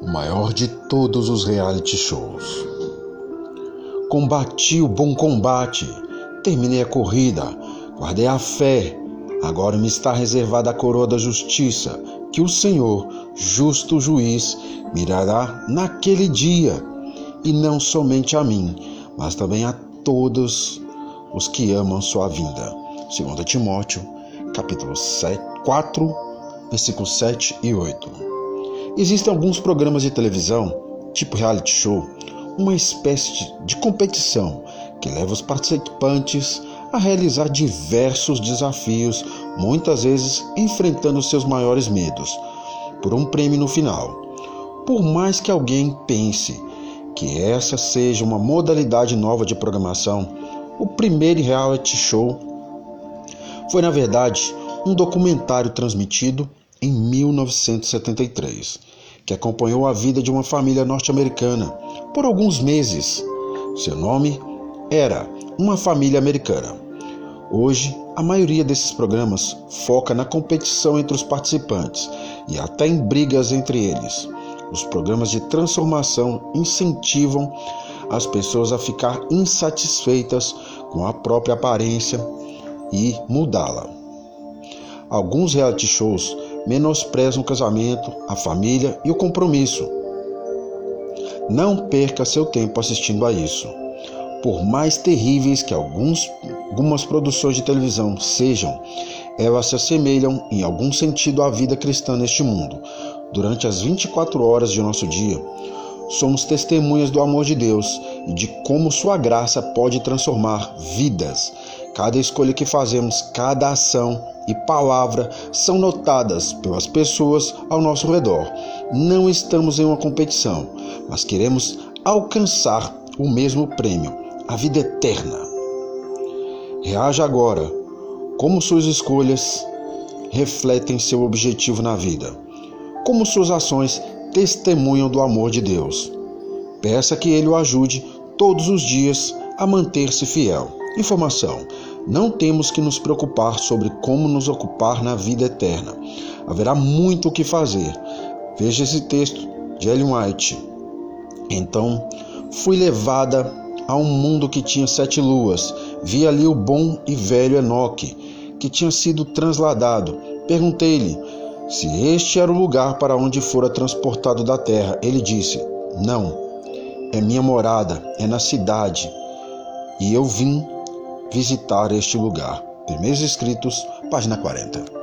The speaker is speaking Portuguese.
o maior de todos os reality shows. Combati o bom combate, terminei a corrida, guardei a fé. Agora me está reservada a coroa da justiça, que o Senhor, justo juiz, mirará naquele dia, e não somente a mim, mas também a todos os que amam sua vinda. 2 Timóteo, capítulo 7, 4, versículos 7 e 8. Existem alguns programas de televisão, tipo reality show, uma espécie de competição que leva os participantes a realizar diversos desafios, muitas vezes enfrentando seus maiores medos, por um prêmio no final. Por mais que alguém pense que essa seja uma modalidade nova de programação, o primeiro reality show foi, na verdade, um documentário transmitido em 1973, que acompanhou a vida de uma família norte-americana por alguns meses. Seu nome era Uma Família Americana. Hoje, a maioria desses programas foca na competição entre os participantes e até em brigas entre eles. Os programas de transformação incentivam as pessoas a ficar insatisfeitas com a própria aparência e mudá-la. Alguns reality shows menosprezam o casamento, a família e o compromisso. Não perca seu tempo assistindo a isso. Por mais terríveis que alguns, algumas produções de televisão sejam, elas se assemelham em algum sentido à vida cristã neste mundo. Durante as 24 horas de nosso dia, somos testemunhas do amor de Deus e de como Sua graça pode transformar vidas. Cada escolha que fazemos, cada ação e palavra são notadas pelas pessoas ao nosso redor. Não estamos em uma competição, mas queremos alcançar o mesmo prêmio, a vida eterna. Reaja agora como suas escolhas refletem seu objetivo na vida, como suas ações testemunham do amor de Deus. Peça que Ele o ajude todos os dias a manter-se fiel. Informação: não temos que nos preocupar sobre como nos ocupar na vida eterna. Haverá muito o que fazer. Veja esse texto de Ellen White. Então, fui levada a um mundo que tinha sete luas. Vi ali o bom e velho Enoque, que tinha sido transladado. Perguntei-lhe se este era o lugar para onde fora transportado da terra. Ele disse: Não, é minha morada, é na cidade. E eu vim visitar este lugar. Primeiros Escritos, página 40.